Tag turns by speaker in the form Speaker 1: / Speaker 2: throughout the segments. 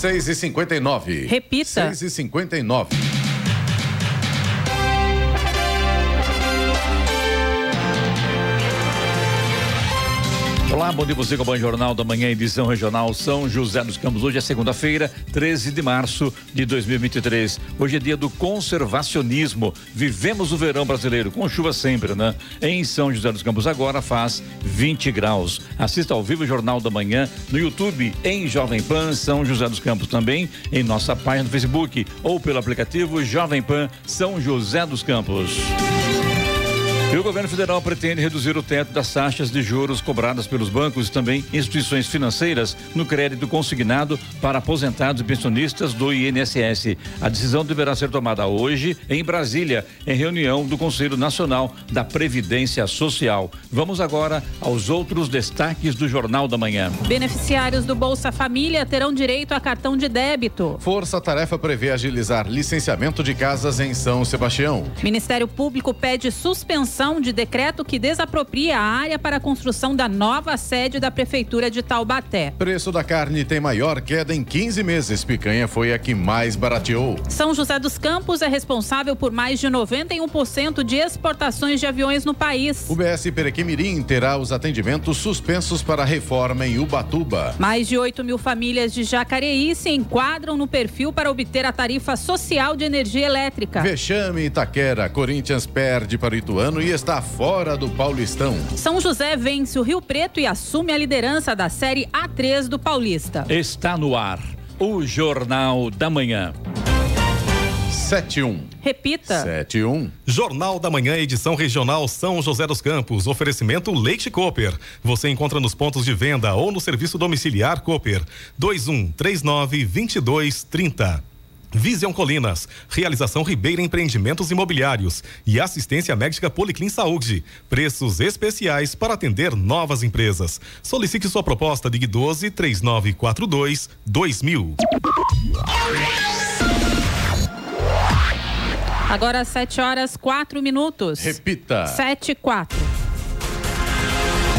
Speaker 1: 6 e 59
Speaker 2: Repita.
Speaker 1: 6
Speaker 3: Olá, bom dia você com o Bom Jornal da Manhã, edição regional São José dos Campos. Hoje é segunda-feira, 13 de março de 2023. Hoje é dia do conservacionismo. Vivemos o verão brasileiro, com chuva sempre, né? Em São José dos Campos agora faz 20 graus. Assista ao vivo o Jornal da Manhã no YouTube, em Jovem Pan São José dos Campos, também em nossa página do Facebook ou pelo aplicativo Jovem Pan São José dos Campos. E o governo federal pretende reduzir o teto das taxas de juros cobradas pelos bancos e também instituições financeiras no crédito consignado para aposentados e pensionistas do INSS. A decisão deverá ser tomada hoje em Brasília, em reunião do Conselho Nacional da Previdência Social. Vamos agora aos outros destaques do Jornal da Manhã.
Speaker 2: Beneficiários do Bolsa Família terão direito a cartão de débito.
Speaker 1: Força Tarefa prevê agilizar licenciamento de casas em São Sebastião.
Speaker 2: Ministério Público pede suspensão de decreto que desapropria a área para a construção da nova sede da Prefeitura de Taubaté.
Speaker 1: Preço da carne tem maior queda em 15 meses. Picanha foi a que mais barateou.
Speaker 2: São José dos Campos é responsável por mais de 91% de exportações de aviões no país.
Speaker 1: O BS Perequimirim terá os atendimentos suspensos para a reforma em Ubatuba.
Speaker 2: Mais de 8 mil famílias de Jacareí se enquadram no perfil para obter a tarifa social de energia elétrica.
Speaker 1: Vexame Itaquera. Corinthians perde para o Ituano e está fora do Paulistão.
Speaker 2: São José vence o Rio Preto e assume a liderança da Série A3 do Paulista.
Speaker 3: Está no ar o Jornal da Manhã.
Speaker 1: 71.
Speaker 2: Repita.
Speaker 1: 71.
Speaker 4: Jornal da Manhã, edição regional São José dos Campos. Oferecimento Leite Cooper. Você encontra nos pontos de venda ou no serviço domiciliar Cooper. 21 39 22 30. Vision Colinas, realização Ribeira Empreendimentos Imobiliários e assistência médica Policlin Saúde. Preços especiais para atender novas empresas. Solicite sua proposta de 12 3942 2000.
Speaker 2: Agora 7 horas 4 minutos.
Speaker 1: Repita.
Speaker 2: 7 e 4.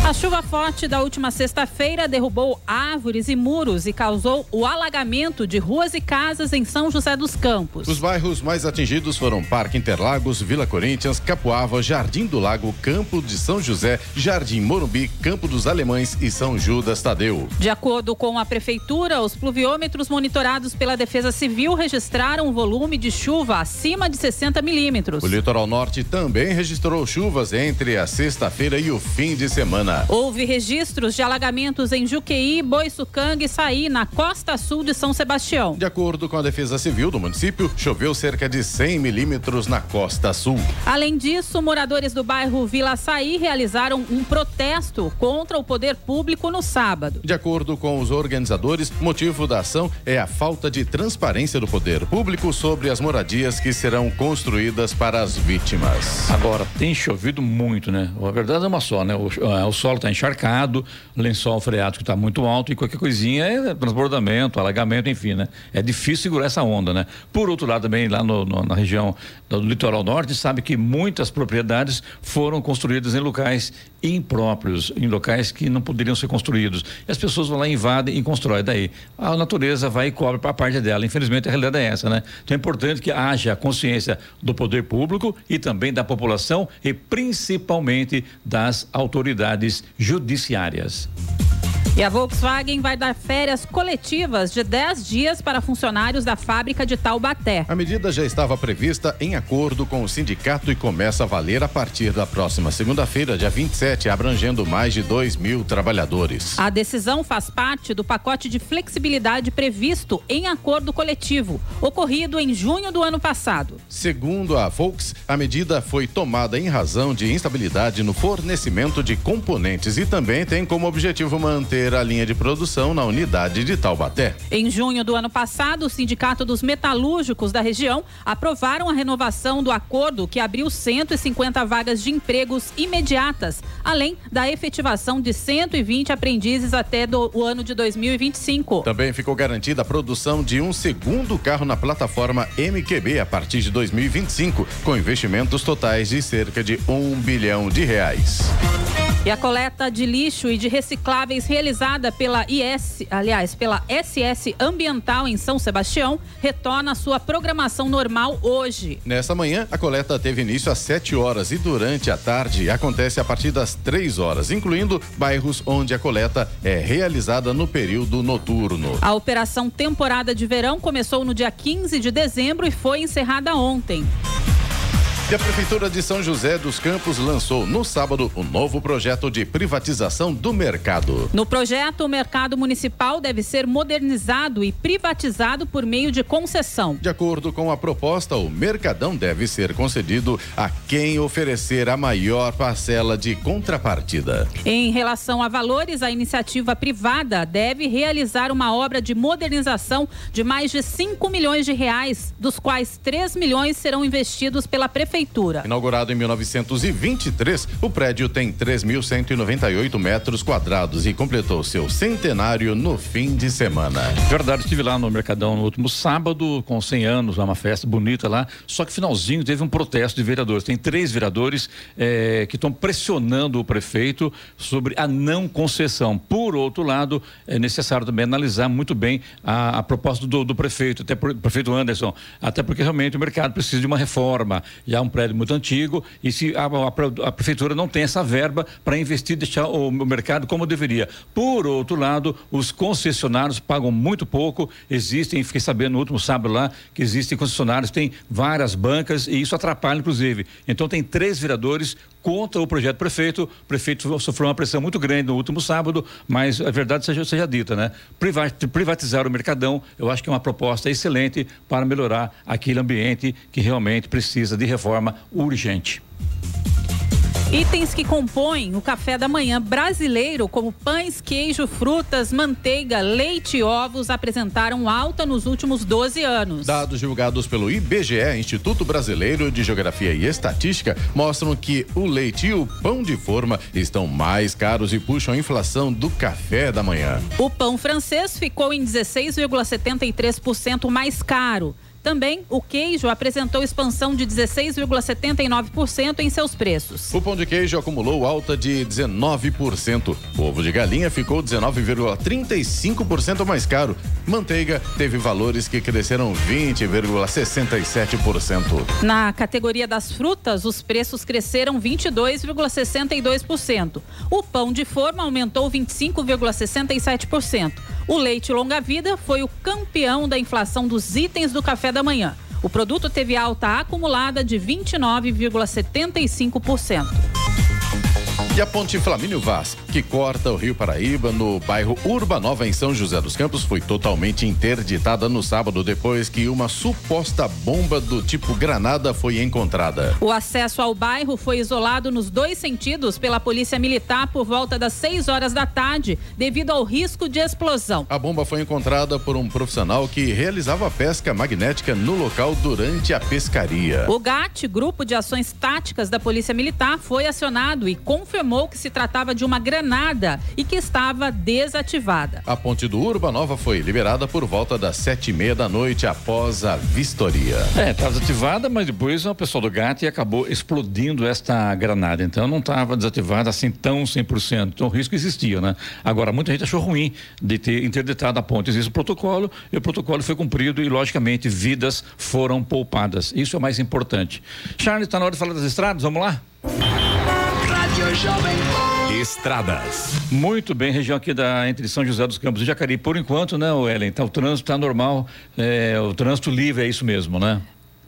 Speaker 2: A chuva forte da última sexta-feira derrubou árvores e muros e causou o alagamento de ruas e casas em São José dos Campos.
Speaker 1: Os bairros mais atingidos foram Parque Interlagos, Vila Corinthians, Capoava, Jardim do Lago, Campo de São José, Jardim Morumbi, Campo dos Alemães e São Judas Tadeu.
Speaker 2: De acordo com a prefeitura, os pluviômetros monitorados pela Defesa Civil registraram um volume de chuva acima de 60 milímetros.
Speaker 1: O litoral norte também registrou chuvas entre a sexta-feira e o fim de semana.
Speaker 2: Houve registros de alagamentos em Juqueí, Boiçucanga e Saí, na costa sul de São Sebastião.
Speaker 1: De acordo com a Defesa Civil do município, choveu cerca de 100 milímetros na costa sul.
Speaker 2: Além disso, moradores do bairro Vila Saí realizaram um protesto contra o poder público no sábado.
Speaker 1: De acordo com os organizadores, o motivo da ação é a falta de transparência do poder público sobre as moradias que serão construídas para as vítimas.
Speaker 3: Agora, tem chovido muito, né? A verdade é uma só, né? O, é, o solo está encharcado, lençol freático está muito alto e qualquer coisinha é transbordamento, alagamento, enfim, né? É difícil segurar essa onda, né? Por outro lado, também lá no, no, na região do litoral norte, sabe que muitas propriedades foram construídas em locais impróprios, em locais que não poderiam ser construídos. E as pessoas vão lá, invadem e constroem. Daí a natureza vai e cobre para a parte dela. Infelizmente, a realidade é essa, né? Então é importante que haja consciência do poder público e também da população e principalmente das autoridades judiciárias.
Speaker 2: E a Volkswagen vai dar férias coletivas de 10 dias para funcionários da fábrica de Taubaté.
Speaker 1: A medida já estava prevista em acordo com o sindicato e começa a valer a partir da próxima segunda-feira, dia 27, abrangendo mais de 2 mil trabalhadores.
Speaker 2: A decisão faz parte do pacote de flexibilidade previsto em acordo coletivo, ocorrido em junho do ano passado.
Speaker 1: Segundo a Volks, a medida foi tomada em razão de instabilidade no fornecimento de componentes e também tem como objetivo manter a linha de produção na unidade de Taubaté.
Speaker 2: Em junho do ano passado, o Sindicato dos Metalúrgicos da região aprovaram a renovação do acordo que abriu 150 vagas de empregos imediatas, além da efetivação de 120 aprendizes até do, o ano de 2025.
Speaker 1: Também ficou garantida a produção de um segundo carro na plataforma MQB a partir de 2025, com investimentos totais de cerca de um bilhão de reais.
Speaker 2: E a coleta de lixo e de recicláveis realizada pela IS, aliás, pela SS Ambiental em São Sebastião, retorna à sua programação normal hoje.
Speaker 1: Nesta manhã, a coleta teve início às 7 horas e durante a tarde acontece a partir das 3 horas, incluindo bairros onde a coleta é realizada no período noturno.
Speaker 2: A operação temporada de verão começou no dia 15 de dezembro e foi encerrada ontem.
Speaker 1: E a Prefeitura de São José dos Campos lançou no sábado o um novo projeto de privatização do mercado.
Speaker 2: No projeto, o mercado municipal deve ser modernizado e privatizado por meio de concessão.
Speaker 1: De acordo com a proposta, o mercadão deve ser concedido a quem oferecer a maior parcela de contrapartida.
Speaker 2: Em relação a valores, a iniciativa privada deve realizar uma obra de modernização de mais de 5 milhões de reais, dos quais 3 milhões serão investidos pela Prefeitura Prefeitura.
Speaker 1: Inaugurado em 1923, o prédio tem 3.198 metros quadrados e completou seu centenário no fim de semana.
Speaker 3: Verdade, estive lá no Mercadão no último sábado, com 100 anos, uma festa bonita lá. Só que finalzinho teve um protesto de vereadores. Tem três vereadores eh, que estão pressionando o prefeito sobre a não concessão. Por outro lado, é necessário também analisar muito bem a, a proposta do, do prefeito, até por, prefeito Anderson, até porque realmente o mercado precisa de uma reforma. Já um prédio muito antigo e se a, a, a prefeitura não tem essa verba para investir, deixar o, o, mercado como deveria. Por outro lado, os concessionários pagam muito pouco. Existem, fiquei sabendo no último sábado lá, que existem concessionários, tem várias bancas e isso atrapalha, inclusive. Então tem três vereadores contra o projeto prefeito. O prefeito sofreu uma pressão muito grande no último sábado, mas a verdade seja, seja dita, né? Privatizar o mercadão, eu acho que é uma proposta excelente para melhorar aquele ambiente que realmente precisa de reforma forma urgente.
Speaker 2: Itens que compõem o café da manhã brasileiro, como pães, queijo, frutas, manteiga, leite e ovos, apresentaram alta nos últimos 12 anos.
Speaker 1: Dados divulgados pelo IBGE, Instituto Brasileiro de Geografia e Estatística, mostram que o leite e o pão de forma estão mais caros e puxam a inflação do café da manhã.
Speaker 2: O pão francês ficou em 16,73% mais caro. Também, o queijo apresentou expansão de 16,79% em seus preços.
Speaker 1: O pão de queijo acumulou alta de 19%. O ovo de galinha ficou 19,35% mais caro. Manteiga teve valores que cresceram 20,67%.
Speaker 2: Na categoria das frutas, os preços cresceram 22,62%. O pão de forma aumentou 25,67%. O leite longa-vida foi o campeão da inflação dos itens do café da manhã. O produto teve alta acumulada de 29,75%.
Speaker 1: E a ponte Flamínio Vaz, que corta o Rio Paraíba no bairro Urbanova, em São José dos Campos, foi totalmente interditada no sábado depois que uma suposta bomba do tipo granada foi encontrada.
Speaker 2: O acesso ao bairro foi isolado nos dois sentidos pela Polícia Militar por volta das 6 horas da tarde, devido ao risco de explosão.
Speaker 1: A bomba foi encontrada por um profissional que realizava pesca magnética no local durante a pescaria.
Speaker 2: O GAT, Grupo de Ações Táticas da Polícia Militar, foi acionado e confirmou confirmou que se tratava de uma granada e que estava desativada.
Speaker 1: A ponte do Urba Nova foi liberada por volta das sete e meia da noite após a vistoria.
Speaker 3: É, estava desativada, mas depois o pessoal do GAT acabou explodindo esta granada. Então não estava desativada assim tão 100%. Então o risco existia, né? Agora, muita gente achou ruim de ter interditado a ponte. Existe o protocolo e o protocolo foi cumprido e, logicamente, vidas foram poupadas. Isso é o mais importante. Charles, está na hora de falar das estradas? Vamos lá?
Speaker 4: Estradas.
Speaker 3: Muito bem, região aqui da entre São José dos Campos e Jacareí. Por enquanto, né, Ellen? Tá, o trânsito está normal, é, o trânsito livre, é isso mesmo, né?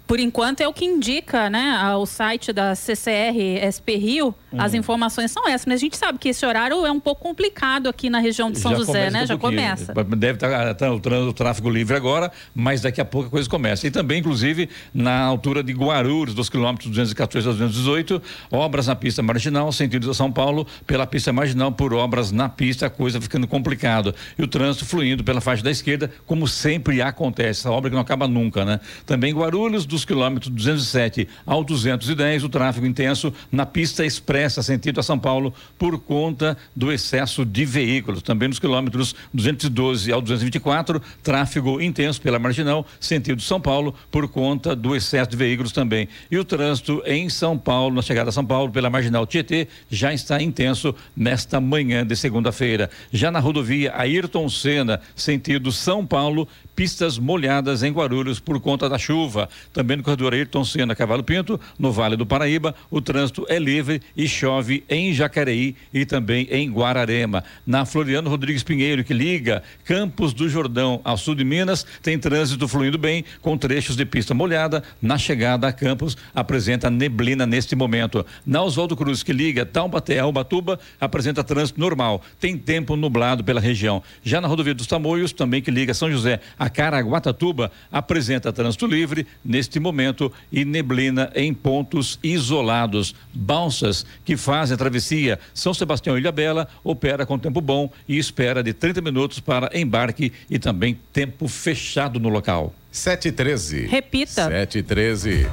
Speaker 2: Por enquanto é o que indica, né, o site da CCR SP Rio, uhum. as informações são essas, mas a gente sabe que esse horário é um pouco complicado aqui na região de São já José, né? Um já começa.
Speaker 3: Deve estar tá, tá, o, o tráfego livre agora, mas daqui a pouco a coisa começa. E também, inclusive, na altura de Guarulhos, dos quilômetros 214 a 218, obras na pista marginal, sentido de São Paulo, pela pista marginal, por obras na pista, a coisa ficando complicada. E o trânsito fluindo pela faixa da esquerda, como sempre acontece, essa obra que não acaba nunca, né? Também Guarulhos, dos quilômetros 207 ao 210, o tráfego intenso na pista expressa Floresta, sentido a São Paulo, por conta do excesso de veículos. Também nos quilômetros 212 ao 224, tráfego intenso pela Marginal, sentido São Paulo, por conta do excesso de veículos também. E o trânsito em São Paulo, na chegada a São Paulo, pela Marginal Tietê, já está intenso nesta manhã de segunda-feira. Já na rodovia Ayrton Senna, sentido São Paulo, pistas molhadas em Guarulhos por conta da chuva. Também no corredor Ayrton Senna, Cavalo Pinto, no Vale do Paraíba, o trânsito é livre e chove em Jacareí e também em Guararema. Na Floriano Rodrigues Pinheiro, que liga Campos do Jordão ao sul de Minas, tem trânsito fluindo bem, com trechos de pista molhada. Na chegada a Campos, apresenta neblina neste momento. Na Oswaldo Cruz, que liga Taubaté a Ubatuba, apresenta trânsito normal. Tem tempo nublado pela região. Já na rodovia dos Tamoios, também que liga São José a Caraguatatuba apresenta trânsito livre neste momento e neblina em pontos isolados. Balsas que fazem a travessia São Sebastião Ilha Bela opera com tempo bom e espera de 30 minutos para embarque e também tempo fechado no local.
Speaker 1: 713.
Speaker 2: Repita.
Speaker 1: 713.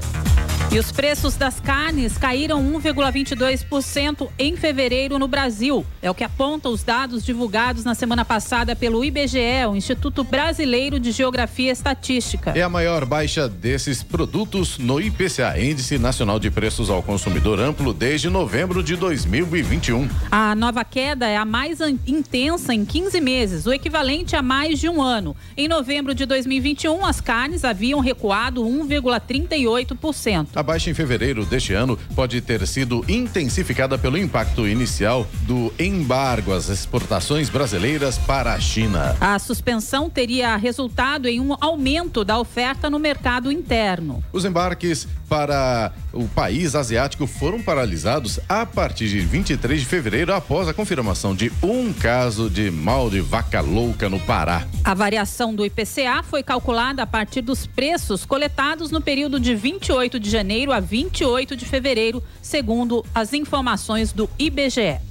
Speaker 2: E os preços das carnes caíram 1,22% em fevereiro no Brasil. É o que apontam os dados divulgados na semana passada pelo IBGE, o Instituto Brasileiro de Geografia e Estatística.
Speaker 1: É a maior baixa desses produtos no IPCA, Índice Nacional de Preços ao Consumidor Amplo, desde novembro de 2021.
Speaker 2: A nova queda é a mais intensa em 15 meses, o equivalente a mais de um ano. Em novembro de 2021, as carnes haviam recuado 1,38%.
Speaker 1: A baixa em fevereiro deste ano pode ter sido intensificada pelo impacto inicial do embargo às exportações brasileiras para a China.
Speaker 2: A suspensão teria resultado em um aumento da oferta no mercado interno.
Speaker 1: Os embarques para o país asiático foram paralisados a partir de 23 de fevereiro, após a confirmação de um caso de mal de vaca louca no Pará.
Speaker 2: A variação do IPCA foi calculada a partir dos preços coletados no período de 28 de janeiro a 28 de fevereiro, segundo as informações do IBGE.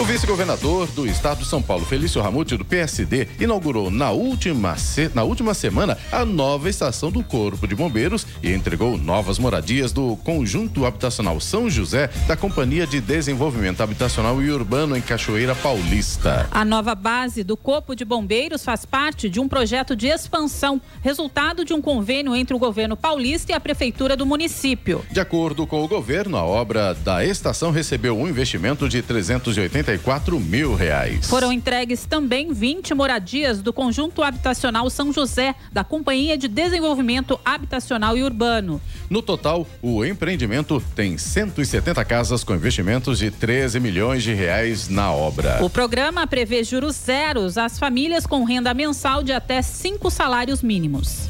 Speaker 1: O vice-governador do estado de São Paulo, Felício Ramute, do PSD, inaugurou na última, na última semana a nova estação do Corpo de Bombeiros e entregou novas moradias do Conjunto Habitacional São José da Companhia de Desenvolvimento Habitacional e Urbano em Cachoeira Paulista.
Speaker 2: A nova base do Corpo de Bombeiros faz parte de um projeto de expansão, resultado de um convênio entre o governo paulista e a prefeitura do município.
Speaker 1: De acordo com o governo, a obra da estação recebeu um investimento de 380 44 mil reais.
Speaker 2: Foram entregues também 20 moradias do conjunto habitacional São José, da Companhia de Desenvolvimento Habitacional e Urbano.
Speaker 1: No total, o empreendimento tem 170 casas com investimentos de 13 milhões de reais na obra.
Speaker 2: O programa prevê juros zeros às famílias com renda mensal de até cinco salários mínimos.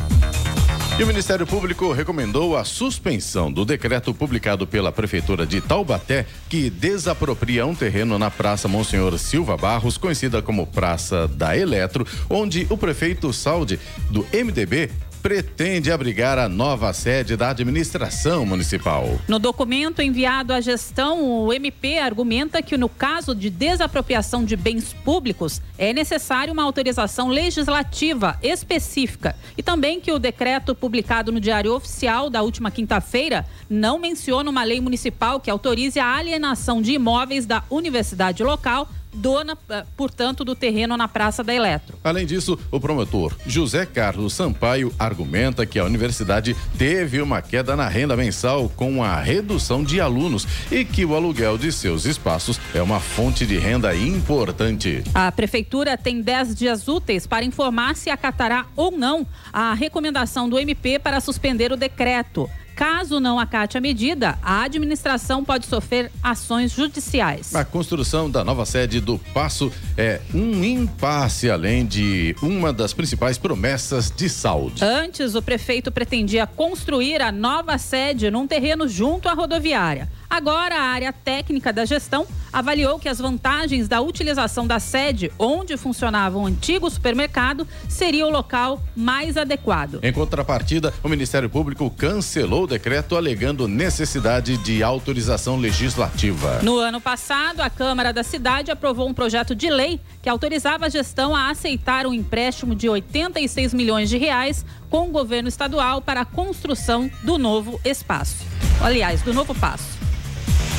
Speaker 1: E o Ministério Público recomendou a suspensão do decreto publicado pela Prefeitura de Taubaté, que desapropria um terreno na Praça Monsenhor Silva Barros, conhecida como Praça da Eletro, onde o prefeito Salde, do MDB, pretende abrigar a nova sede da administração municipal.
Speaker 2: No documento enviado à gestão, o MP argumenta que no caso de desapropriação de bens públicos é necessário uma autorização legislativa específica e também que o decreto publicado no Diário Oficial da última quinta-feira não menciona uma lei municipal que autorize a alienação de imóveis da universidade local dona, eh, portanto, do terreno na Praça da Eletro.
Speaker 1: Além disso, o promotor José Carlos Sampaio argumenta que a universidade teve uma queda na renda mensal com a redução de alunos e que o aluguel de seus espaços é uma fonte de renda importante.
Speaker 2: A prefeitura tem 10 dias úteis para informar se acatará ou não a recomendação do MP para suspender o decreto. Caso não acate a medida, a administração pode sofrer ações judiciais.
Speaker 1: A construção da nova sede do Passo é um impasse, além de uma das principais promessas de saúde.
Speaker 2: Antes, o prefeito pretendia construir a nova sede num terreno junto à rodoviária. Agora, a área técnica da gestão avaliou que as vantagens da utilização da sede onde funcionava o antigo supermercado seria o local mais adequado.
Speaker 1: Em contrapartida, o Ministério Público cancelou o decreto alegando necessidade de autorização legislativa.
Speaker 2: No ano passado, a Câmara da cidade aprovou um projeto de lei que autorizava a gestão a aceitar um empréstimo de 86 milhões de reais com o governo estadual para a construção do novo espaço. Aliás, do novo passo.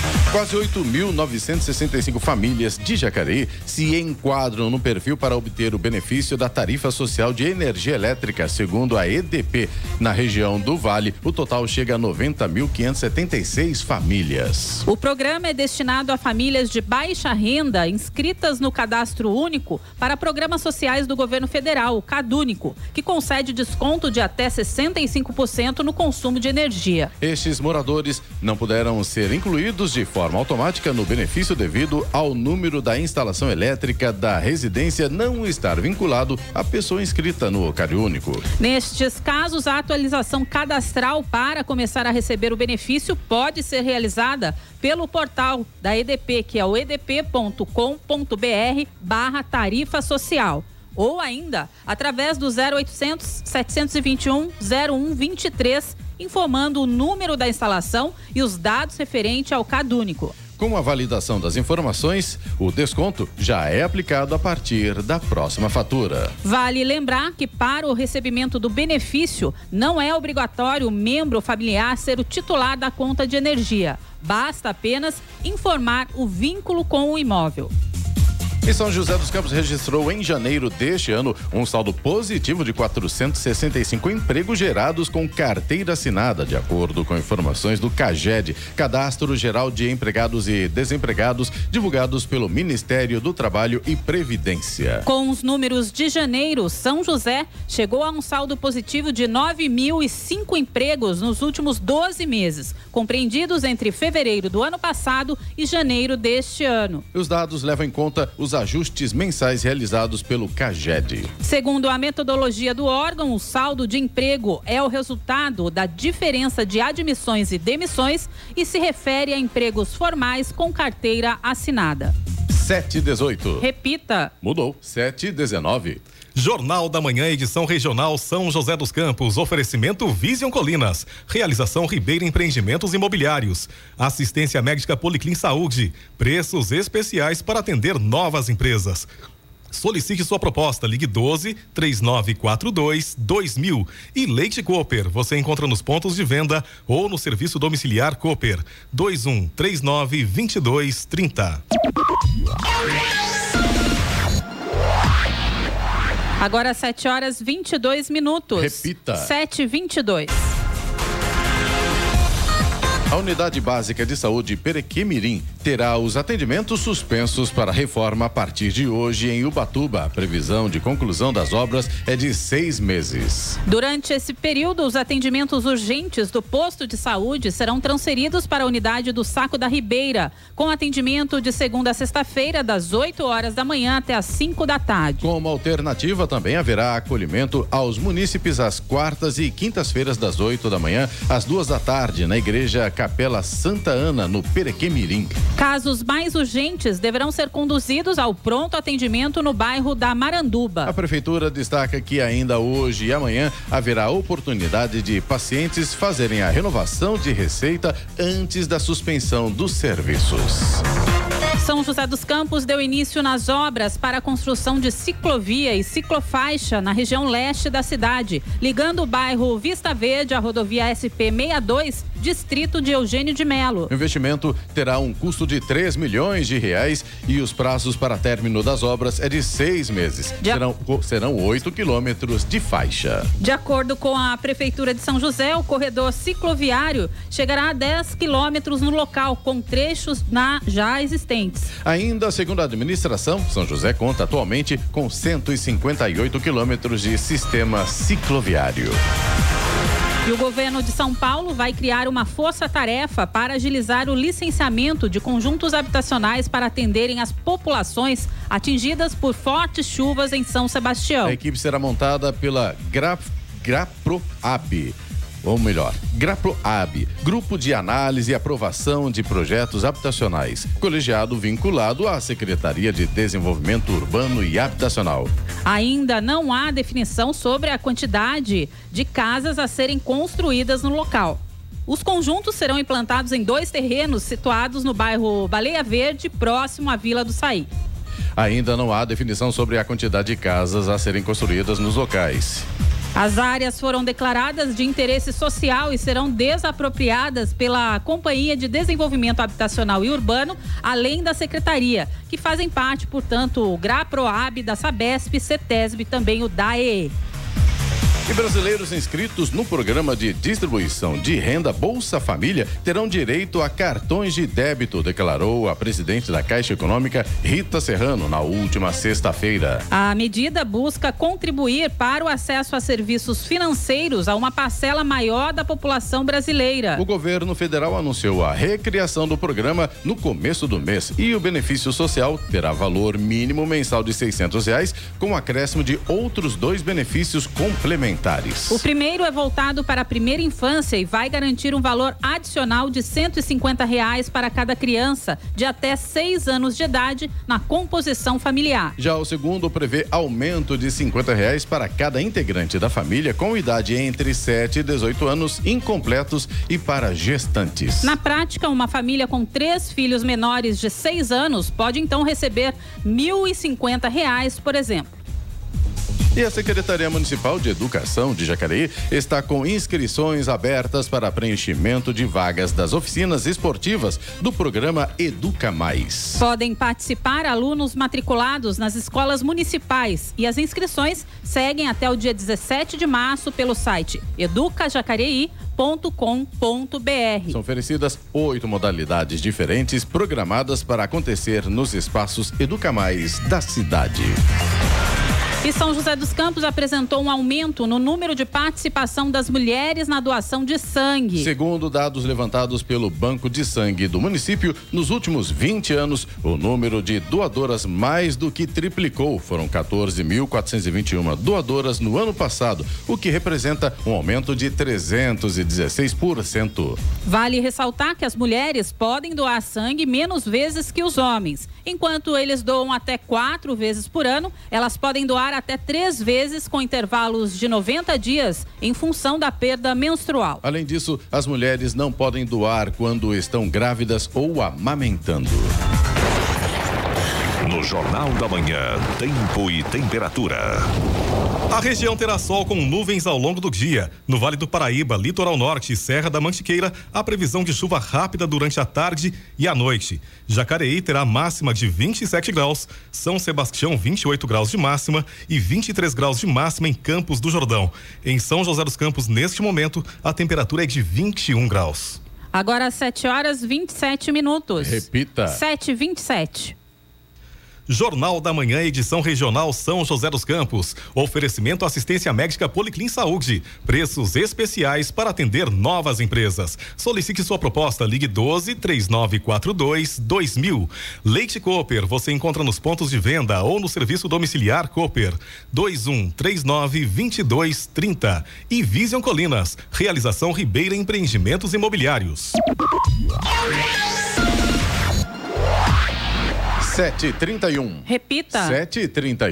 Speaker 2: Thank you.
Speaker 1: Quase 8.965 famílias de Jacareí se enquadram no perfil para obter o benefício da tarifa social de energia elétrica, segundo a EDP. Na região do Vale, o total chega a 90.576 famílias.
Speaker 2: O programa é destinado a famílias de baixa renda inscritas no cadastro único para programas sociais do governo federal, o CadÚnico, que concede desconto de até 65% no consumo de energia.
Speaker 1: Estes moradores não puderam ser incluídos de forma forma automática no benefício devido ao número da instalação elétrica da residência não estar vinculado à pessoa inscrita no Cariúnico.
Speaker 2: Nestes casos, a atualização cadastral para começar a receber o benefício pode ser realizada pelo portal da EDP, que é o edp.com.br barra tarifa social ou ainda através do 0800 721 0123 informando o número da instalação e os dados referentes ao CadÚnico.
Speaker 1: Com a validação das informações, o desconto já é aplicado a partir da próxima fatura.
Speaker 2: Vale lembrar que para o recebimento do benefício, não é obrigatório o membro familiar ser o titular da conta de energia. Basta apenas informar o vínculo com o imóvel.
Speaker 1: E São José dos Campos registrou em janeiro deste ano um saldo positivo de 465 empregos gerados com carteira assinada, de acordo com informações do CAGED, Cadastro Geral de Empregados e Desempregados, divulgados pelo Ministério do Trabalho e Previdência.
Speaker 2: Com os números de janeiro, São José chegou a um saldo positivo de 9.005 empregos nos últimos 12 meses, compreendidos entre fevereiro do ano passado e janeiro deste ano.
Speaker 1: Os dados levam em conta os ajustes mensais realizados pelo CAGED.
Speaker 2: Segundo a metodologia do órgão, o saldo de emprego é o resultado da diferença de admissões e demissões e se refere a empregos formais com carteira assinada.
Speaker 1: 718.
Speaker 2: Repita.
Speaker 1: Mudou. 719.
Speaker 4: Jornal da Manhã, edição regional São José dos Campos. Oferecimento Vision Colinas. Realização Ribeira Empreendimentos Imobiliários. Assistência médica Policlin Saúde. Preços especiais para atender novas empresas. Solicite sua proposta. Ligue 12 3942 2000. E Leite Cooper. Você encontra nos pontos de venda ou no serviço domiciliar Cooper. 21 39
Speaker 2: Agora 7 horas 22 minutos.
Speaker 1: Repita.
Speaker 2: 7 e 22.
Speaker 1: A Unidade Básica de Saúde Perequimirim terá os atendimentos suspensos para reforma a partir de hoje em Ubatuba. A previsão de conclusão das obras é de seis meses.
Speaker 2: Durante esse período, os atendimentos urgentes do posto de saúde serão transferidos para a unidade do Saco da Ribeira, com atendimento de segunda a sexta-feira, das 8 horas da manhã até as 5 da tarde.
Speaker 1: Como alternativa, também haverá acolhimento aos munícipes às quartas e quintas-feiras, das 8 da manhã às duas da tarde, na Igreja Capela Santa Ana, no Perequemirim.
Speaker 2: Casos mais urgentes deverão ser conduzidos ao pronto atendimento no bairro da Maranduba.
Speaker 1: A Prefeitura destaca que ainda hoje e amanhã haverá oportunidade de pacientes fazerem a renovação de receita antes da suspensão dos serviços.
Speaker 2: São José dos Campos deu início nas obras para a construção de ciclovia e ciclofaixa na região leste da cidade, ligando o bairro Vista Verde à rodovia SP62, distrito de Eugênio de Melo.
Speaker 1: O investimento terá um custo de 3 milhões de reais e os prazos para término das obras é de seis meses.
Speaker 2: De a-
Speaker 1: Serão, serão 8 quilômetros de faixa.
Speaker 2: De acordo com a Prefeitura de São José, o corredor cicloviário chegará a 10 quilômetros no local, com trechos na já existentes.
Speaker 1: Ainda segundo a administração, São José conta atualmente com 158 quilômetros de sistema cicloviário.
Speaker 2: E o governo de São Paulo vai criar uma força-tarefa para agilizar o licenciamento de conjuntos habitacionais para atenderem as populações atingidas por fortes chuvas em São Sebastião.
Speaker 1: A equipe será montada pela Gra, GraProAB. Ou melhor, GraProAB, Grupo de Análise e Aprovação de Projetos Habitacionais, colegiado vinculado à Secretaria de Desenvolvimento Urbano e Habitacional.
Speaker 2: Ainda não há definição sobre a quantidade de casas a serem construídas no local. Os conjuntos serão implantados em dois terrenos situados no bairro Baleia Verde, próximo à Vila do Saí.
Speaker 1: Ainda não há definição sobre a quantidade de casas a serem construídas nos locais.
Speaker 2: As áreas foram declaradas de interesse social e serão desapropriadas pela Companhia de Desenvolvimento Habitacional e Urbano, além da Secretaria, que fazem parte, portanto, o GRAPROAB, da Sabesp, CETESB e também o DAE.
Speaker 1: E brasileiros inscritos no programa de distribuição de renda Bolsa Família terão direito a cartões de débito, declarou a presidente da Caixa Econômica, Rita Serrano, na última sexta-feira.
Speaker 2: A medida busca contribuir para o acesso a serviços financeiros a uma parcela maior da população brasileira.
Speaker 1: O governo federal anunciou a recriação do programa no começo do mês e o benefício social terá valor mínimo mensal de 600 reais, com acréscimo de outros dois benefícios complementares.
Speaker 2: O primeiro é voltado para a primeira infância e vai garantir um valor adicional de 150 reais para cada criança de até 6 anos de idade na composição familiar.
Speaker 1: Já o segundo prevê aumento de 50 reais para cada integrante da família com idade entre 7 e 18 anos incompletos e para gestantes.
Speaker 2: Na prática, uma família com três filhos menores de 6 anos pode então receber 1.050 reais, por exemplo.
Speaker 1: E a Secretaria Municipal de Educação de Jacareí está com inscrições abertas para preenchimento de vagas das oficinas esportivas do programa Educa Mais.
Speaker 2: Podem participar alunos matriculados nas escolas municipais e as inscrições seguem até o dia 17 de março pelo site educajacareí.com.br.
Speaker 1: São oferecidas oito modalidades diferentes programadas para acontecer nos espaços Educa Mais da cidade.
Speaker 2: E São José dos Campos apresentou um aumento no número de participação das mulheres na doação de sangue.
Speaker 1: Segundo dados levantados pelo Banco de Sangue do município, nos últimos 20 anos, o número de doadoras mais do que triplicou. Foram 14.421 doadoras no ano passado, o que representa um aumento de 316%.
Speaker 2: Vale ressaltar que as mulheres podem doar sangue menos vezes que os homens. Enquanto eles doam até quatro vezes por ano, elas podem doar até três vezes com intervalos de 90 dias em função da perda menstrual.
Speaker 1: Além disso, as mulheres não podem doar quando estão grávidas ou amamentando.
Speaker 5: No Jornal da Manhã, tempo e temperatura.
Speaker 4: A região terá sol com nuvens ao longo do dia. No Vale do Paraíba, Litoral Norte e Serra da Mantiqueira, há previsão de chuva rápida durante a tarde e a noite. Jacareí terá máxima de 27 graus, São Sebastião 28 graus de máxima e 23 graus de máxima em Campos do Jordão. Em São José dos Campos, neste momento, a temperatura é de 21 graus.
Speaker 2: Agora 7 horas 27 minutos.
Speaker 1: Repita.
Speaker 2: 7 27
Speaker 4: Jornal da Manhã, edição regional São José dos Campos. Oferecimento assistência médica Policlin Saúde. Preços especiais para atender novas empresas. Solicite sua proposta, ligue 12 3942 2000. Leite Cooper, você encontra nos pontos de venda ou no serviço domiciliar Cooper. 21 39 22 30. E Vision Colinas, realização Ribeira Empreendimentos Imobiliários.
Speaker 1: Sete trinta e um.
Speaker 2: Repita.
Speaker 1: Sete trinta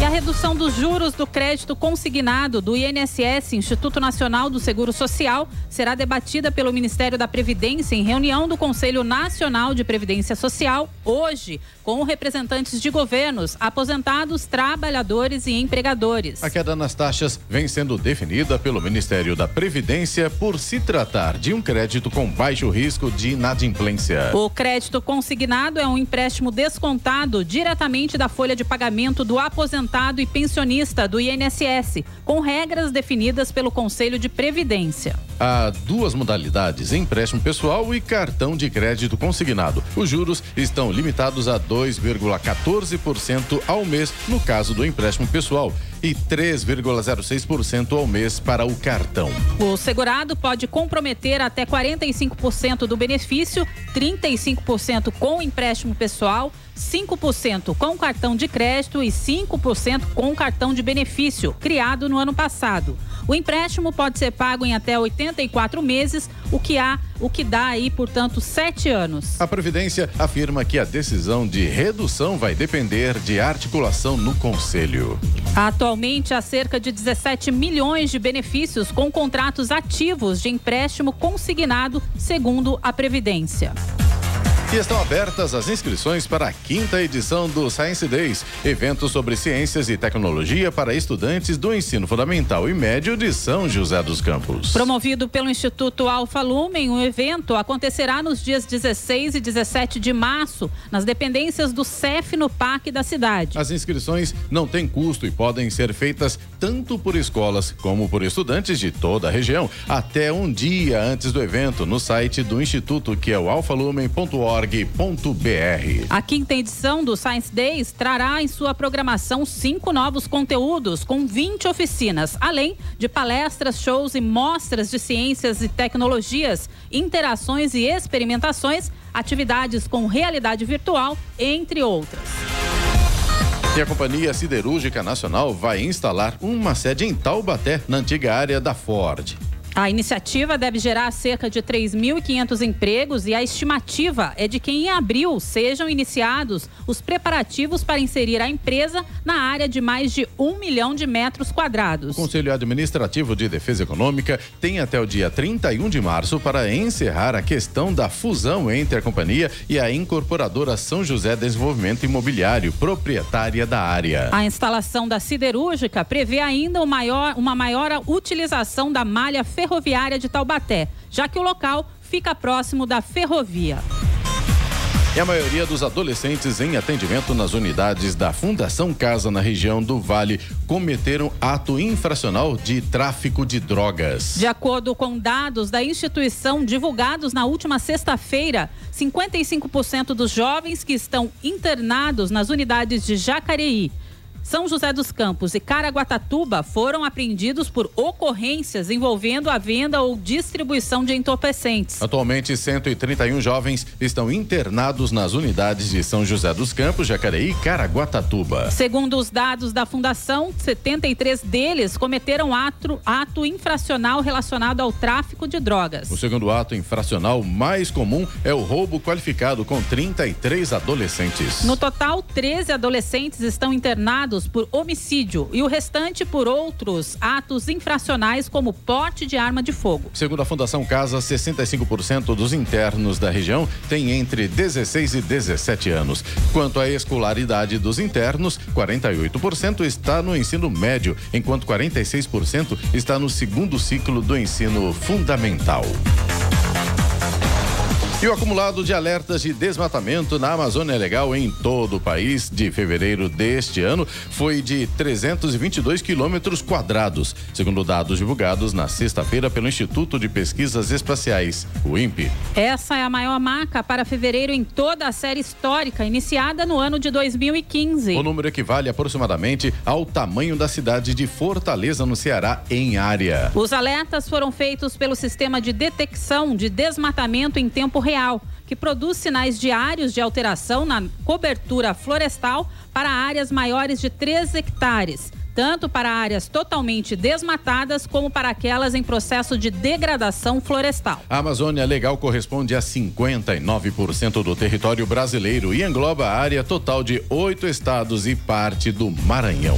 Speaker 1: e
Speaker 2: a redução dos juros do crédito consignado do INSS, Instituto Nacional do Seguro Social, será debatida pelo Ministério da Previdência em reunião do Conselho Nacional de Previdência Social hoje, com representantes de governos, aposentados, trabalhadores e empregadores.
Speaker 1: A queda nas taxas vem sendo definida pelo Ministério da Previdência por se tratar de um crédito com baixo risco de inadimplência.
Speaker 2: O crédito consignado é um empréstimo descontado diretamente da folha de pagamento do aposentado aposentado e pensionista do INSS, com regras definidas pelo Conselho de Previdência.
Speaker 1: Há duas modalidades: empréstimo pessoal e cartão de crédito consignado. Os juros estão limitados a 2,14% ao mês no caso do empréstimo pessoal e 3,06% ao mês para o cartão.
Speaker 2: O segurado pode comprometer até 45% do benefício, 35% com empréstimo pessoal, 5% com cartão de crédito e 5% com cartão de benefício, criado no ano passado. O empréstimo pode ser pago em até 84 meses, o que há, o que dá aí, portanto, sete anos.
Speaker 1: A Previdência afirma que a decisão de redução vai depender de articulação no Conselho.
Speaker 2: Atualmente há cerca de 17 milhões de benefícios com contratos ativos de empréstimo consignado, segundo a Previdência.
Speaker 1: E estão abertas as inscrições para a quinta edição do Science Days, evento sobre ciências e tecnologia para estudantes do ensino fundamental e médio de São José dos Campos.
Speaker 2: Promovido pelo Instituto Alfa Lumen, o evento acontecerá nos dias 16 e 17 de março, nas dependências do CEF no Parque da cidade.
Speaker 1: As inscrições não têm custo e podem ser feitas tanto por escolas como por estudantes de toda a região, até um dia antes do evento no site do Instituto, que é o alfalumen.org
Speaker 2: a quinta edição do Science Days trará em sua programação cinco novos conteúdos com 20 oficinas, além de palestras, shows e mostras de ciências e tecnologias, interações e experimentações, atividades com realidade virtual, entre outras.
Speaker 1: E a Companhia Siderúrgica Nacional vai instalar uma sede em Taubaté, na antiga área da Ford.
Speaker 2: A iniciativa deve gerar cerca de 3.500 empregos e a estimativa é de que em abril sejam iniciados os preparativos para inserir a empresa na área de mais de um milhão de metros quadrados.
Speaker 1: O Conselho Administrativo de Defesa Econômica tem até o dia 31 de março para encerrar a questão da fusão entre a companhia e a incorporadora São José Desenvolvimento Imobiliário, proprietária da área.
Speaker 2: A instalação da siderúrgica prevê ainda maior, uma maior utilização da malha ferroviária ferroviária de Taubaté, já que o local fica próximo da ferrovia.
Speaker 1: E a maioria dos adolescentes em atendimento nas unidades da Fundação Casa na região do Vale cometeram ato infracional de tráfico de drogas.
Speaker 2: De acordo com dados da instituição divulgados na última sexta-feira, 55% dos jovens que estão internados nas unidades de Jacareí, são José dos Campos e Caraguatatuba foram apreendidos por ocorrências envolvendo a venda ou distribuição de entorpecentes.
Speaker 1: Atualmente, 131 jovens estão internados nas unidades de São José dos Campos, Jacareí e Caraguatatuba.
Speaker 2: Segundo os dados da Fundação, 73 deles cometeram ato, ato infracional relacionado ao tráfico de drogas.
Speaker 1: O segundo ato infracional mais comum é o roubo qualificado, com 33 adolescentes.
Speaker 2: No total, 13 adolescentes estão internados por homicídio e o restante por outros atos infracionais, como porte de arma de fogo.
Speaker 1: Segundo a Fundação Casa, 65% dos internos da região têm entre 16 e 17 anos. Quanto à escolaridade dos internos, 48% está no ensino médio, enquanto 46% está no segundo ciclo do ensino fundamental. E o acumulado de alertas de desmatamento na Amazônia Legal em todo o país de fevereiro deste ano foi de 322 quilômetros quadrados, segundo dados divulgados na sexta-feira pelo Instituto de Pesquisas Espaciais, o INPE.
Speaker 2: Essa é a maior marca para fevereiro em toda a série histórica, iniciada no ano de 2015.
Speaker 1: O número equivale aproximadamente ao tamanho da cidade de Fortaleza, no Ceará, em área.
Speaker 2: Os alertas foram feitos pelo sistema de detecção de desmatamento em tempo real Real, que produz sinais diários de alteração na cobertura florestal para áreas maiores de 3 hectares tanto para áreas totalmente desmatadas como para aquelas em processo de degradação florestal.
Speaker 1: A Amazônia Legal corresponde a 59% do território brasileiro e engloba a área total de oito estados e parte do Maranhão.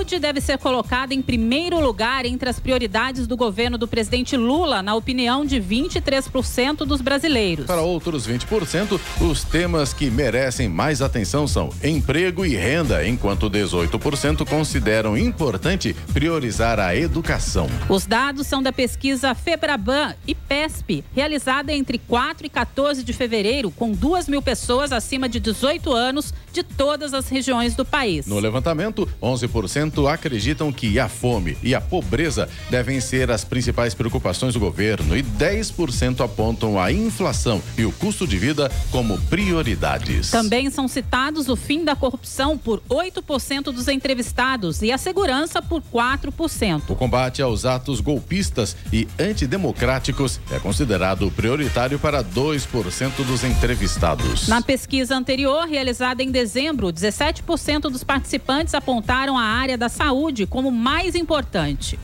Speaker 2: Saúde deve ser colocada em primeiro lugar entre as prioridades do governo do presidente Lula, na opinião de 23% dos brasileiros.
Speaker 1: Para outros 20%, os temas que merecem mais atenção são emprego e renda, enquanto 18% consideram importante priorizar a educação.
Speaker 2: Os dados são da pesquisa Febraban e PESP, realizada entre 4 e 14 de fevereiro, com 2 mil pessoas acima de 18 anos de todas as regiões do país.
Speaker 1: No levantamento, 11% acreditam que a fome e a pobreza devem ser as principais preocupações do governo e 10% apontam a inflação e o custo de vida como prioridades.
Speaker 2: Também são citados o fim da corrupção por 8% dos entrevistados e a segurança por 4%.
Speaker 1: O combate aos atos golpistas e antidemocráticos é considerado prioritário para 2% dos entrevistados.
Speaker 2: Na pesquisa anterior, realizada em dezembro, 17% dos participantes apontaram a área da saúde como mais importante.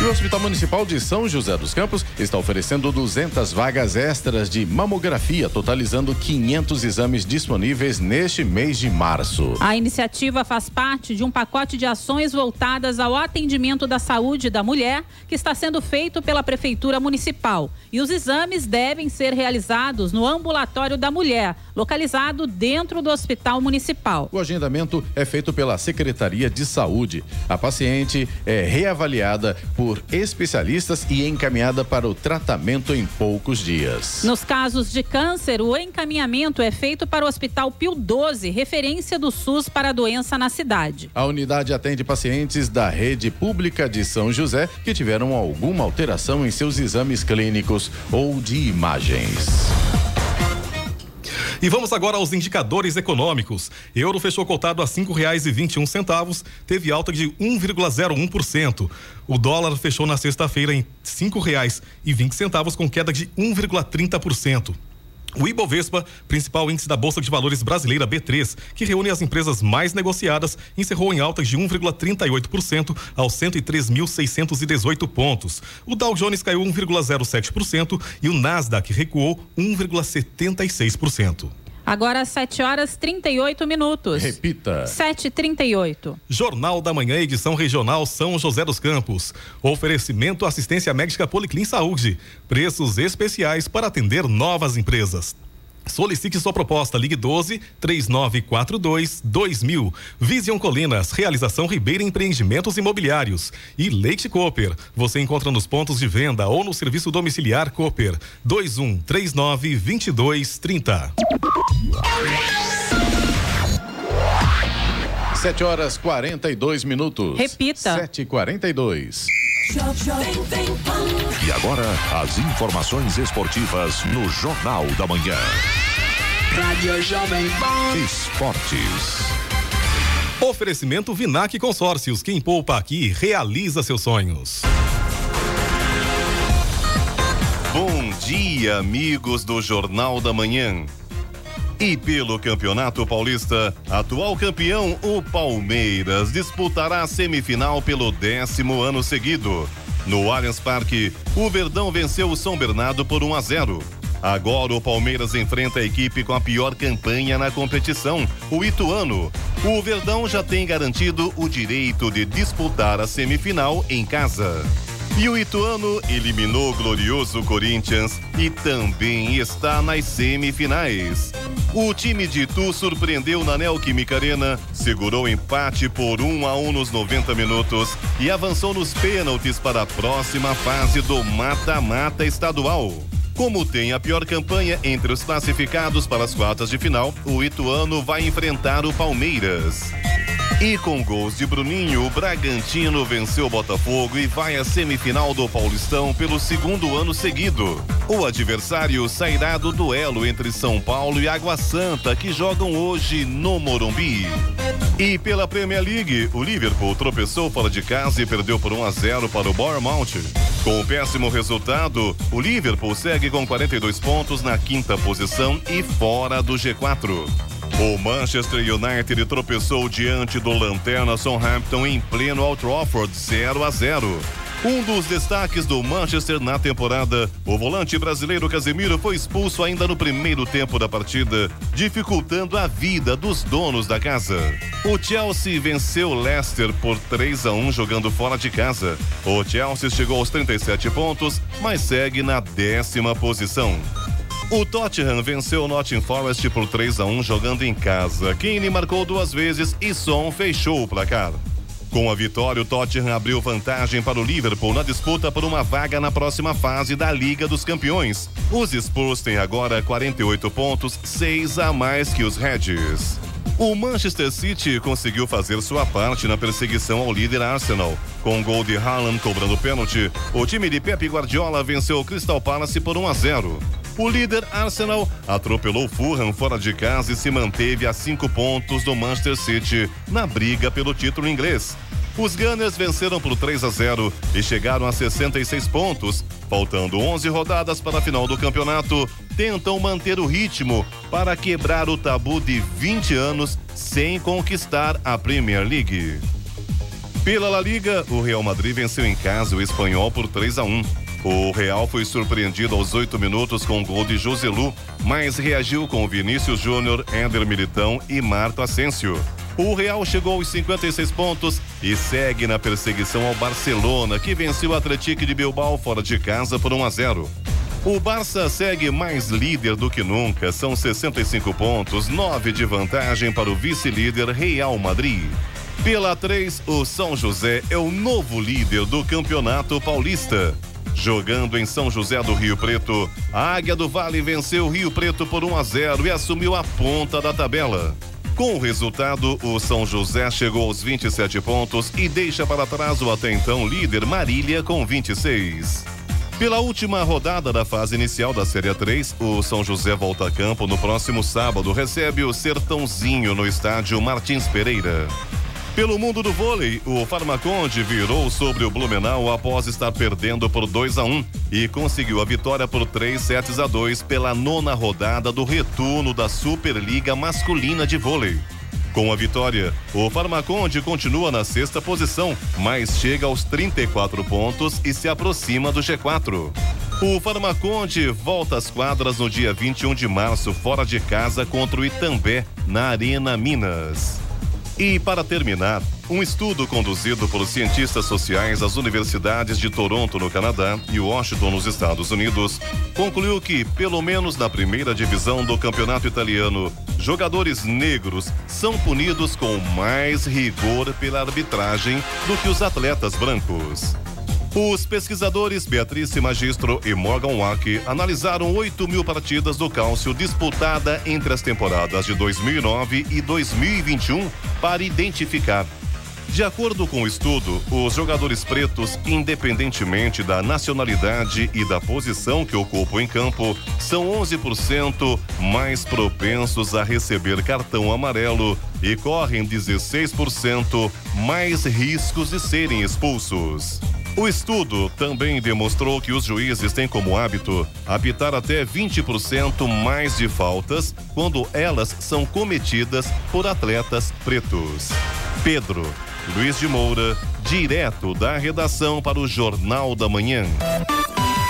Speaker 1: E o Hospital Municipal de São José dos Campos está oferecendo 200 vagas extras de mamografia, totalizando 500 exames disponíveis neste mês de março.
Speaker 2: A iniciativa faz parte de um pacote de ações voltadas ao atendimento da saúde da mulher que está sendo feito pela Prefeitura Municipal. E os exames devem ser realizados no ambulatório da mulher, localizado dentro do Hospital Municipal.
Speaker 1: O agendamento é feito pela Secretaria de Saúde. A paciente é reavaliada por por especialistas e encaminhada para o tratamento em poucos dias.
Speaker 2: Nos casos de câncer, o encaminhamento é feito para o Hospital Pio 12, referência do SUS para a doença na cidade.
Speaker 1: A unidade atende pacientes da rede pública de São José que tiveram alguma alteração em seus exames clínicos ou de imagens.
Speaker 4: E vamos agora aos indicadores econômicos. Euro fechou cotado a cinco reais e vinte e um centavos, teve alta de 1,01%. O dólar fechou na sexta-feira em cinco reais e vinte centavos com queda de 1,30%. O Ibovespa, principal índice da Bolsa de Valores brasileira B3, que reúne as empresas mais negociadas, encerrou em alta de 1,38% aos 103.618 pontos. O Dow Jones caiu 1,07% e o Nasdaq recuou 1,76%.
Speaker 2: Agora 7 horas 38 minutos.
Speaker 1: Repita.
Speaker 2: 7h38.
Speaker 4: Jornal da Manhã, edição regional São José dos Campos. Oferecimento assistência médica Policlin Saúde. Preços especiais para atender novas empresas. Solicite sua proposta. Ligue 12 3942 2000. Vision Colinas, realização Ribeira Empreendimentos Imobiliários. E Leite Cooper. Você encontra nos pontos de venda ou no serviço domiciliar Cooper. 21 39 22 30.
Speaker 1: Sete horas 42 minutos.
Speaker 2: Repita.
Speaker 1: Sete e quarenta e
Speaker 5: agora, as informações esportivas no Jornal da Manhã.
Speaker 6: Rádio Jovem Pan.
Speaker 5: Esportes.
Speaker 4: Oferecimento Vinac Consórcios. Quem poupa aqui realiza seus sonhos.
Speaker 7: Bom dia, amigos do Jornal da Manhã. E pelo Campeonato Paulista, atual campeão, o Palmeiras, disputará a semifinal pelo décimo ano seguido. No Allianz Parque, o Verdão venceu o São Bernardo por 1 a 0. Agora o Palmeiras enfrenta a equipe com a pior campanha na competição, o Ituano. O Verdão já tem garantido o direito de disputar a semifinal em casa. E o Ituano eliminou o glorioso Corinthians e também está nas semifinais. O time de Itu surpreendeu na Neoquímica Arena, segurou empate por 1 a 1 nos 90 minutos e avançou nos pênaltis para a próxima fase do mata-mata estadual. Como tem a pior campanha entre os classificados para as quartas de final, o Ituano vai enfrentar o Palmeiras. E com gols de Bruninho, o Bragantino venceu o Botafogo e vai à semifinal do Paulistão pelo segundo ano seguido. O adversário sairá do duelo entre São Paulo e Água Santa, que jogam hoje no Morumbi. E pela Premier League, o Liverpool tropeçou fora de casa e perdeu por 1 a 0 para o Bournemouth. Com o péssimo resultado, o Liverpool segue com 42 pontos na quinta posição e fora do G4. O Manchester United tropeçou diante do Lanterna Southampton em pleno Old Trafford 0 a 0. Um dos destaques do Manchester na temporada, o volante brasileiro Casemiro foi expulso ainda no primeiro tempo da partida, dificultando a vida dos donos da casa. O Chelsea venceu Leicester por 3 a 1 jogando fora de casa. O Chelsea chegou aos 37 pontos, mas segue na décima posição. O Tottenham venceu o Nottingham Forest por 3 a 1 jogando em casa. Kane marcou duas vezes e Son fechou o placar. Com a vitória, o Tottenham abriu vantagem para o Liverpool na disputa por uma vaga na próxima fase da Liga dos Campeões. Os Spurs têm agora 48 pontos, 6 a mais que os Reds. O Manchester City conseguiu fazer sua parte na perseguição ao líder Arsenal. Com o gol de Haaland cobrando pênalti, o time de Pep Guardiola venceu o Crystal Palace por 1 a 0. O líder Arsenal atropelou Fulham fora de casa e se manteve a cinco pontos do Manchester City na briga pelo título inglês. Os Gunners venceram por 3 a 0 e chegaram a 66 pontos. Faltando 11 rodadas para a final do campeonato, tentam manter o ritmo para quebrar o tabu de 20 anos sem conquistar a Premier League. Pela La Liga, o Real Madrid venceu em casa o Espanhol por 3 a 1. O Real foi surpreendido aos oito minutos com o gol de Joselu, mas reagiu com Vinícius Júnior, Éder Militão e Marco Asensio. O Real chegou aos 56 pontos e segue na perseguição ao Barcelona, que venceu o Atlético de Bilbao fora de casa por 1 a 0. O Barça segue mais líder do que nunca, são 65 pontos, 9 de vantagem para o vice-líder Real Madrid. Pela 3, o São José é o novo líder do Campeonato Paulista. Jogando em São José do Rio Preto, a Águia do Vale venceu o Rio Preto por 1 a 0 e assumiu a ponta da tabela. Com o resultado, o São José chegou aos 27 pontos e deixa para trás o até então líder Marília com 26. Pela última rodada da fase inicial da Série 3, o São José volta a campo no próximo sábado, recebe o Sertãozinho no estádio Martins Pereira. Pelo mundo do vôlei, o Farmaconde virou sobre o Blumenau após estar perdendo por 2 a 1 e conseguiu a vitória por 3 sets a 2 pela nona rodada do retorno da Superliga Masculina de Vôlei. Com a vitória, o Farmaconde continua na sexta posição, mas chega aos 34 pontos e se aproxima do G4. O Farmaconde volta às quadras no dia 21 de março, fora de casa, contra o Itambé, na Arena Minas. E para terminar, um estudo conduzido por cientistas sociais das universidades de Toronto, no Canadá, e Washington, nos Estados Unidos, concluiu que, pelo menos na primeira divisão do campeonato italiano, jogadores negros são punidos com mais rigor pela arbitragem do que os atletas brancos. Os pesquisadores Beatriz Magistro e Morgan Wack analisaram 8 mil partidas do cálcio disputada entre as temporadas de 2009 e 2021 para identificar. De acordo com o estudo, os jogadores pretos, independentemente da nacionalidade e da posição que ocupam em campo, são 11% mais propensos a receber cartão amarelo e correm 16% mais riscos de serem expulsos. O estudo também demonstrou que os juízes têm como hábito apitar até 20% mais de faltas quando elas são cometidas por atletas pretos. Pedro Luiz de Moura, direto da redação para o Jornal da Manhã.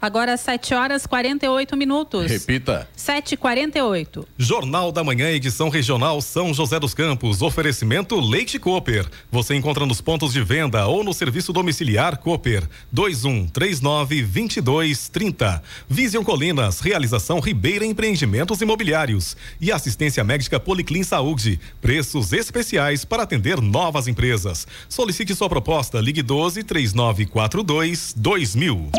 Speaker 2: Agora 7 horas 48 minutos.
Speaker 1: Repita.
Speaker 2: 7h48.
Speaker 4: Jornal da Manhã, edição regional São José dos Campos. Oferecimento Leite Cooper. Você encontra nos pontos de venda ou no serviço domiciliar Cooper. 2139 2230. Vision Colinas, realização Ribeira Empreendimentos Imobiliários. E assistência médica Policlin Saúde. Preços especiais para atender novas empresas. Solicite sua proposta. Ligue 12 3942 2000.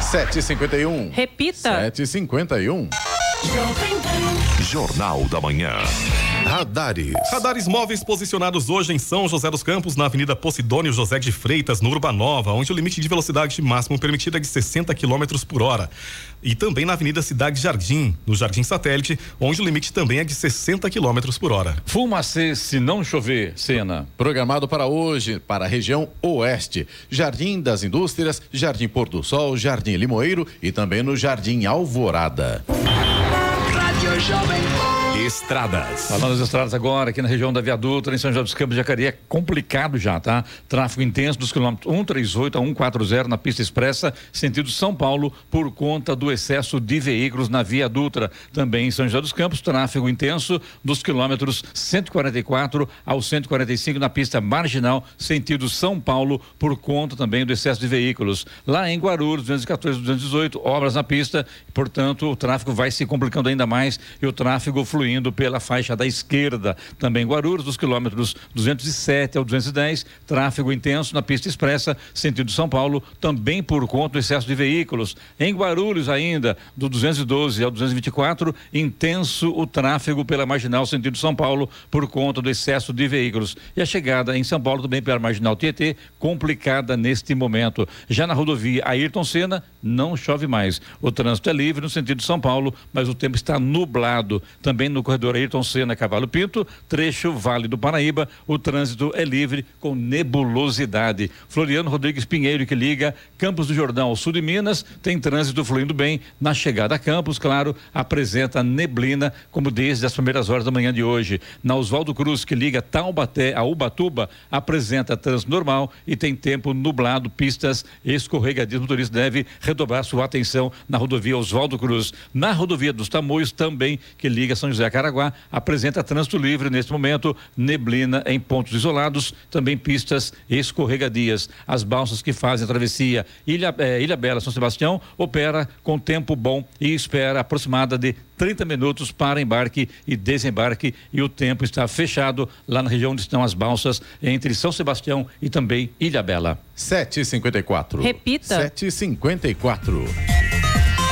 Speaker 1: Sete e cinquenta e um.
Speaker 2: Repita.
Speaker 1: Sete e cinquenta e um.
Speaker 5: Jornal da Manhã.
Speaker 1: Radares.
Speaker 4: Radares móveis posicionados hoje em São José dos Campos, na Avenida Posidônio José de Freitas, no Urbanova, onde o limite de velocidade máximo permitido é de 60 km por hora. E também na Avenida Cidade Jardim, no Jardim Satélite, onde o limite também é de 60 km por hora.
Speaker 3: Fumacê se não chover, cena.
Speaker 1: Programado para hoje, para a região oeste. Jardim das Indústrias, Jardim Pôr do Sol, Jardim Limoeiro e também no Jardim Alvorada.
Speaker 6: Rádio Jovem Pan.
Speaker 8: Estradas.
Speaker 3: Falando das estradas agora, aqui na região da Viadutra, em São José dos Campos, Jacareí, é complicado já, tá? Tráfego intenso dos quilômetros 138 a 140 na pista expressa, sentido São Paulo, por conta do excesso de veículos na Via Dutra. Também em São José dos Campos, tráfego intenso dos quilômetros 144 ao 145 na pista marginal, sentido São Paulo, por conta também do excesso de veículos. Lá em Guarulhos, 214 218, obras na pista, portanto, o tráfego vai se complicando ainda mais e o tráfego fluindo fluindo pela faixa da esquerda. Também Guarulhos, dos quilômetros 207 ao 210, tráfego intenso na pista expressa, sentido São Paulo, também por conta do excesso de veículos. Em Guarulhos ainda, do 212 ao 224, intenso o tráfego pela marginal sentido São Paulo por conta do excesso de veículos. E a chegada em São Paulo também pela marginal Tietê, complicada neste momento. Já na rodovia Ayrton Senna, não chove mais. O trânsito é livre no sentido de São Paulo, mas o tempo está nublado. Também no corredor Ayrton Senna Cavalo Pinto, trecho Vale do Paraíba, o trânsito é livre com nebulosidade. Floriano Rodrigues Pinheiro, que liga Campos do Jordão ao sul de Minas, tem trânsito fluindo bem. Na chegada a Campos, claro, apresenta neblina, como desde as primeiras horas da manhã de hoje. Na Oswaldo Cruz, que liga Taubaté a Ubatuba, apresenta trânsito normal e tem tempo nublado, pistas escorregadias. O motorista deve redobrar sua atenção na rodovia Oswaldo Cruz. Na rodovia dos Tamoios, também, que liga São José a Caraguá, apresenta trânsito livre neste momento, neblina em pontos isolados, também pistas escorregadias. As balsas que fazem a travessia Ilha, eh, Ilha Bela São Sebastião opera com tempo bom e espera aproximada de 30 minutos para embarque e desembarque e o tempo está fechado lá na região onde estão as balsas entre São Sebastião e também Ilha Bela.
Speaker 1: 7h54.
Speaker 2: Repita.
Speaker 1: 7h54.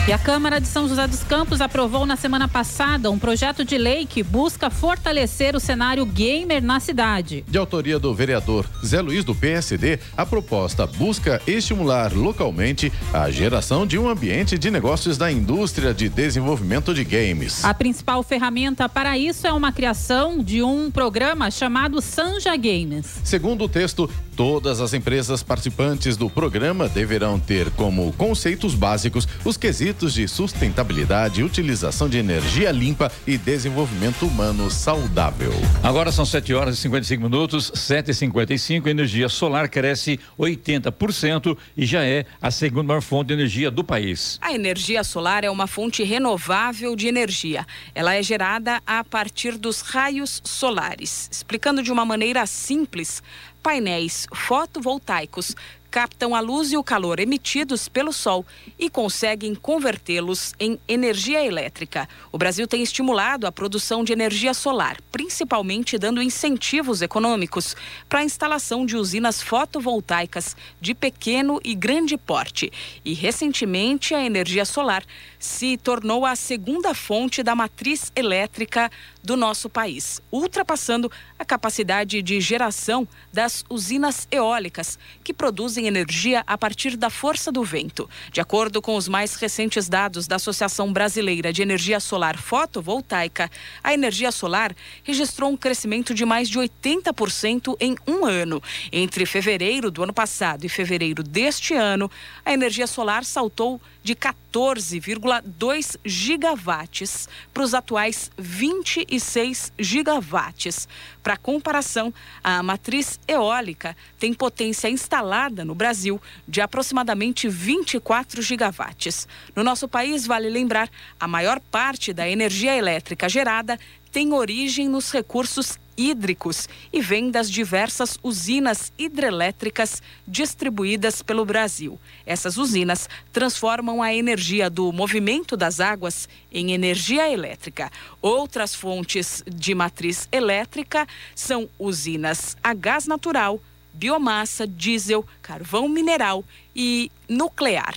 Speaker 2: E a Câmara de São José dos Campos aprovou na semana passada um projeto de lei que busca fortalecer o cenário gamer na cidade.
Speaker 1: De autoria do vereador Zé Luiz do PSD, a proposta busca estimular localmente a geração de um ambiente de negócios da indústria de desenvolvimento de games.
Speaker 2: A principal ferramenta para isso é uma criação de um programa chamado Sanja Games.
Speaker 1: Segundo o texto, todas as empresas participantes do programa deverão ter como conceitos básicos os quesitos de sustentabilidade, utilização de energia limpa e desenvolvimento humano saudável.
Speaker 3: Agora são 7 horas e 55 minutos, 7 e 55 energia solar cresce 80% e já é a segunda maior fonte de energia do país.
Speaker 9: A energia solar é uma fonte renovável de energia. Ela é gerada a partir dos raios solares. Explicando de uma maneira simples, painéis fotovoltaicos captam a luz e o calor emitidos pelo sol e conseguem convertê-los em energia elétrica. O Brasil tem estimulado a produção de energia solar, principalmente dando incentivos econômicos para a instalação de usinas fotovoltaicas de pequeno e grande porte. E recentemente a energia solar se tornou a segunda fonte da matriz elétrica do nosso país, ultrapassando a capacidade de geração das usinas eólicas, que produzem energia a partir da força do vento. De acordo com os mais recentes dados da Associação Brasileira de Energia Solar Fotovoltaica, a energia solar registrou um crescimento de mais de 80% em um ano. Entre fevereiro do ano passado e fevereiro deste ano, a energia solar saltou de 14,2 gigawatts para os atuais 26 gigawatts. Para comparação, a matriz eólica tem potência instalada no Brasil de aproximadamente 24 gigawatts. No nosso país, vale lembrar, a maior parte da energia elétrica gerada tem origem nos recursos hídricos e vem das diversas usinas hidrelétricas distribuídas pelo Brasil. Essas usinas transformam a energia do movimento das águas em energia elétrica. Outras fontes de matriz elétrica são usinas a gás natural, biomassa, diesel, carvão mineral e nuclear.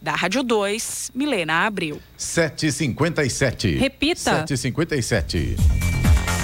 Speaker 9: Da Rádio 2, Milena Abril.
Speaker 1: 7h57.
Speaker 2: Repita.
Speaker 1: 7h57.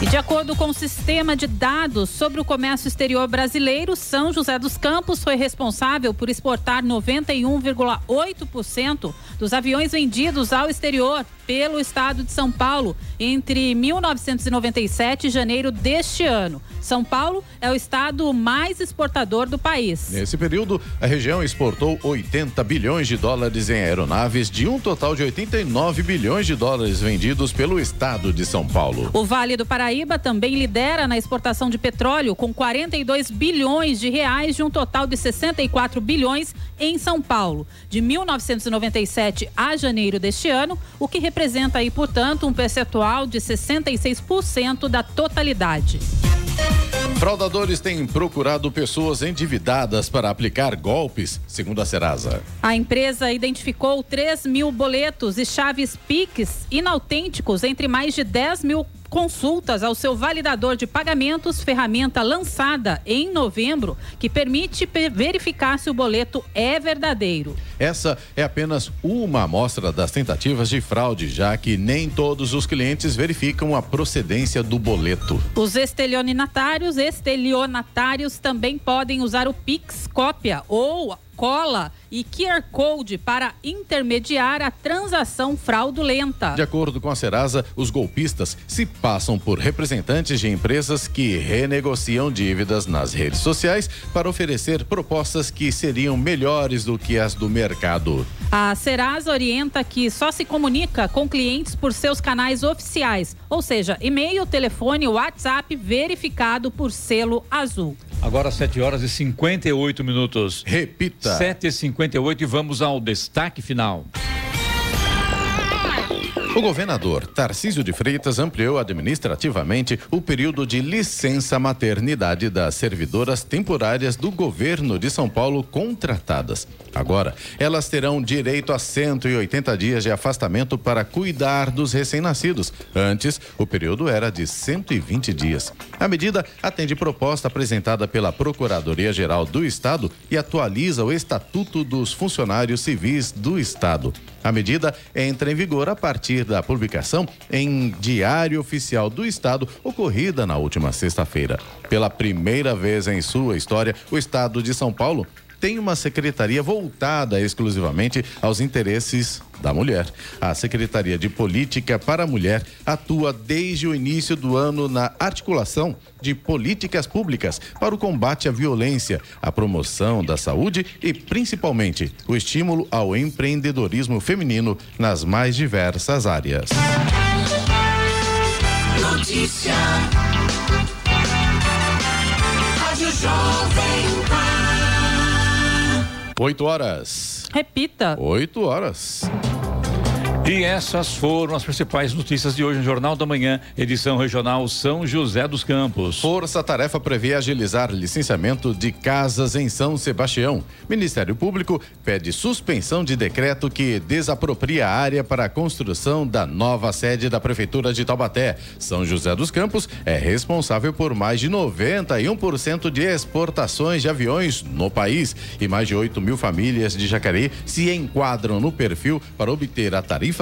Speaker 2: E de acordo com o sistema de dados sobre o comércio exterior brasileiro, São José dos Campos foi responsável por exportar 91,8% dos aviões vendidos ao exterior pelo estado de São Paulo entre 1997 e janeiro deste ano. São Paulo é o estado mais exportador do país.
Speaker 1: Nesse período, a região exportou 80 bilhões de dólares em aeronaves, de um total de 89 bilhões de dólares vendidos pelo estado de São Paulo.
Speaker 2: O Vale do Paraíba também lidera na exportação de petróleo, com 42 bilhões de reais, de um total de 64 bilhões em São Paulo. De 1997 a janeiro deste ano, o que representa aí, portanto, um percentual de 66% da totalidade.
Speaker 1: Fraudadores têm procurado pessoas endividadas para aplicar golpes, segundo a Serasa.
Speaker 2: A empresa identificou 3 mil boletos e chaves PIX inautênticos entre mais de 10 mil consultas ao seu validador de pagamentos, ferramenta lançada em novembro, que permite verificar se o boleto é verdadeiro.
Speaker 1: Essa é apenas uma amostra das tentativas de fraude, já que nem todos os clientes verificam a procedência do boleto.
Speaker 2: Os estelionatários, estelionatários também podem usar o Pix cópia ou cola e QR Code para intermediar a transação fraudulenta.
Speaker 1: De acordo com a Serasa, os golpistas se passam por representantes de empresas que renegociam dívidas nas redes sociais para oferecer propostas que seriam melhores do que as do mercado.
Speaker 2: A Serasa orienta que só se comunica com clientes por seus canais oficiais, ou seja, e-mail, telefone, WhatsApp verificado por selo azul.
Speaker 3: Agora 7 horas e 58 minutos.
Speaker 1: Repita.
Speaker 3: 7 e 58 e vamos ao destaque final.
Speaker 1: O governador Tarcísio de Freitas ampliou administrativamente o período de licença maternidade das servidoras temporárias do governo de São Paulo contratadas. Agora, elas terão direito a 180 dias de afastamento para cuidar dos recém-nascidos. Antes, o período era de 120 dias. A medida atende proposta apresentada pela Procuradoria-Geral do Estado e atualiza o Estatuto dos Funcionários Civis do Estado. A medida entra em vigor a partir da publicação em Diário Oficial do Estado, ocorrida na última sexta-feira. Pela primeira vez em sua história, o Estado de São Paulo tem uma secretaria voltada exclusivamente aos interesses da mulher. A Secretaria de Política para a Mulher atua desde o início do ano na articulação de políticas públicas para o combate à violência, a promoção da saúde e, principalmente, o estímulo ao empreendedorismo feminino nas mais diversas áreas.
Speaker 6: Notícia.
Speaker 1: 8 horas.
Speaker 2: Repita.
Speaker 1: 8 horas.
Speaker 3: E essas foram as principais notícias de hoje no Jornal da Manhã, edição regional São José dos Campos.
Speaker 1: Força Tarefa prevê agilizar licenciamento de casas em São Sebastião. Ministério Público pede suspensão de decreto que desapropria a área para a construção da nova sede da Prefeitura de Taubaté. São José dos Campos é responsável por mais de 91% de exportações de aviões no país e mais de 8 mil famílias de Jacareí se enquadram no perfil para obter a tarifa